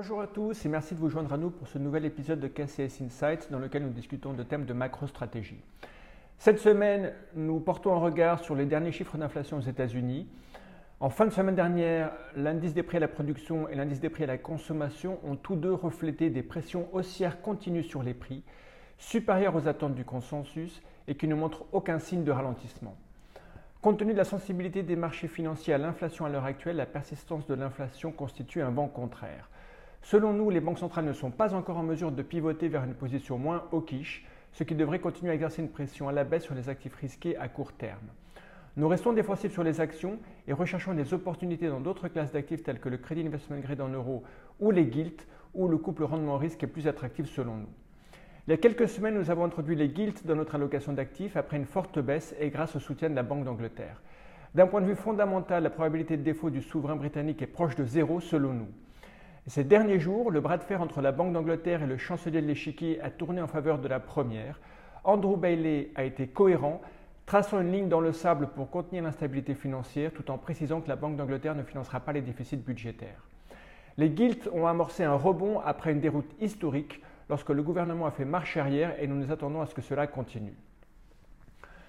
Bonjour à tous et merci de vous joindre à nous pour ce nouvel épisode de KCS Insights dans lequel nous discutons de thèmes de macro-stratégie. Cette semaine, nous portons un regard sur les derniers chiffres d'inflation aux États-Unis. En fin de semaine dernière, l'indice des prix à la production et l'indice des prix à la consommation ont tous deux reflété des pressions haussières continues sur les prix, supérieures aux attentes du consensus et qui ne montrent aucun signe de ralentissement. Compte tenu de la sensibilité des marchés financiers à l'inflation à l'heure actuelle, la persistance de l'inflation constitue un vent contraire. Selon nous, les banques centrales ne sont pas encore en mesure de pivoter vers une position moins hawkish, ce qui devrait continuer à exercer une pression à la baisse sur les actifs risqués à court terme. Nous restons défensifs sur les actions et recherchons des opportunités dans d'autres classes d'actifs telles que le crédit investment grade en euros ou les gilts, où le couple rendement-risque est plus attractif selon nous. Il y a quelques semaines, nous avons introduit les gilts dans notre allocation d'actifs après une forte baisse et grâce au soutien de la Banque d'Angleterre. D'un point de vue fondamental, la probabilité de défaut du souverain britannique est proche de zéro selon nous. Ces derniers jours, le bras de fer entre la Banque d'Angleterre et le chancelier de l'échiquier a tourné en faveur de la première. Andrew Bailey a été cohérent, traçant une ligne dans le sable pour contenir l'instabilité financière tout en précisant que la Banque d'Angleterre ne financera pas les déficits budgétaires. Les gilts ont amorcé un rebond après une déroute historique lorsque le gouvernement a fait marche arrière et nous nous attendons à ce que cela continue.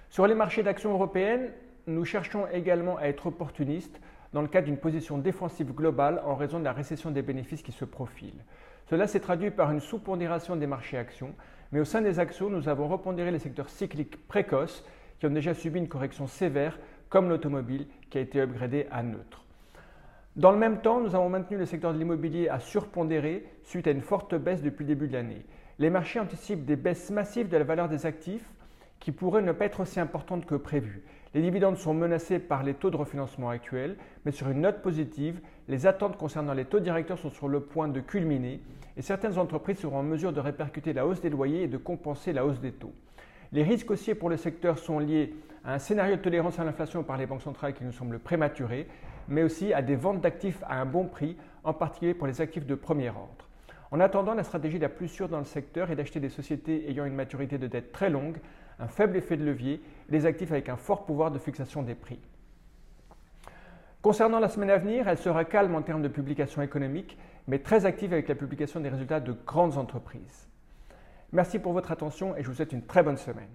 Sur les marchés d'actions européennes, nous cherchons également à être opportunistes dans le cadre d'une position défensive globale en raison de la récession des bénéfices qui se profile. Cela s'est traduit par une sous-pondération des marchés actions, mais au sein des actions, nous avons repondéré les secteurs cycliques précoces qui ont déjà subi une correction sévère, comme l'automobile qui a été upgradé à neutre. Dans le même temps, nous avons maintenu le secteur de l'immobilier à surpondérer suite à une forte baisse depuis le début de l'année. Les marchés anticipent des baisses massives de la valeur des actifs qui pourraient ne pas être aussi importantes que prévues. Les dividendes sont menacés par les taux de refinancement actuels, mais sur une note positive, les attentes concernant les taux directeurs sont sur le point de culminer et certaines entreprises seront en mesure de répercuter la hausse des loyers et de compenser la hausse des taux. Les risques haussiers pour le secteur sont liés à un scénario de tolérance à l'inflation par les banques centrales qui nous semble prématuré, mais aussi à des ventes d'actifs à un bon prix, en particulier pour les actifs de premier ordre. En attendant, la stratégie la plus sûre dans le secteur est d'acheter des sociétés ayant une maturité de dette très longue, un faible effet de levier et des actifs avec un fort pouvoir de fixation des prix. Concernant la semaine à venir, elle sera calme en termes de publication économique, mais très active avec la publication des résultats de grandes entreprises. Merci pour votre attention et je vous souhaite une très bonne semaine.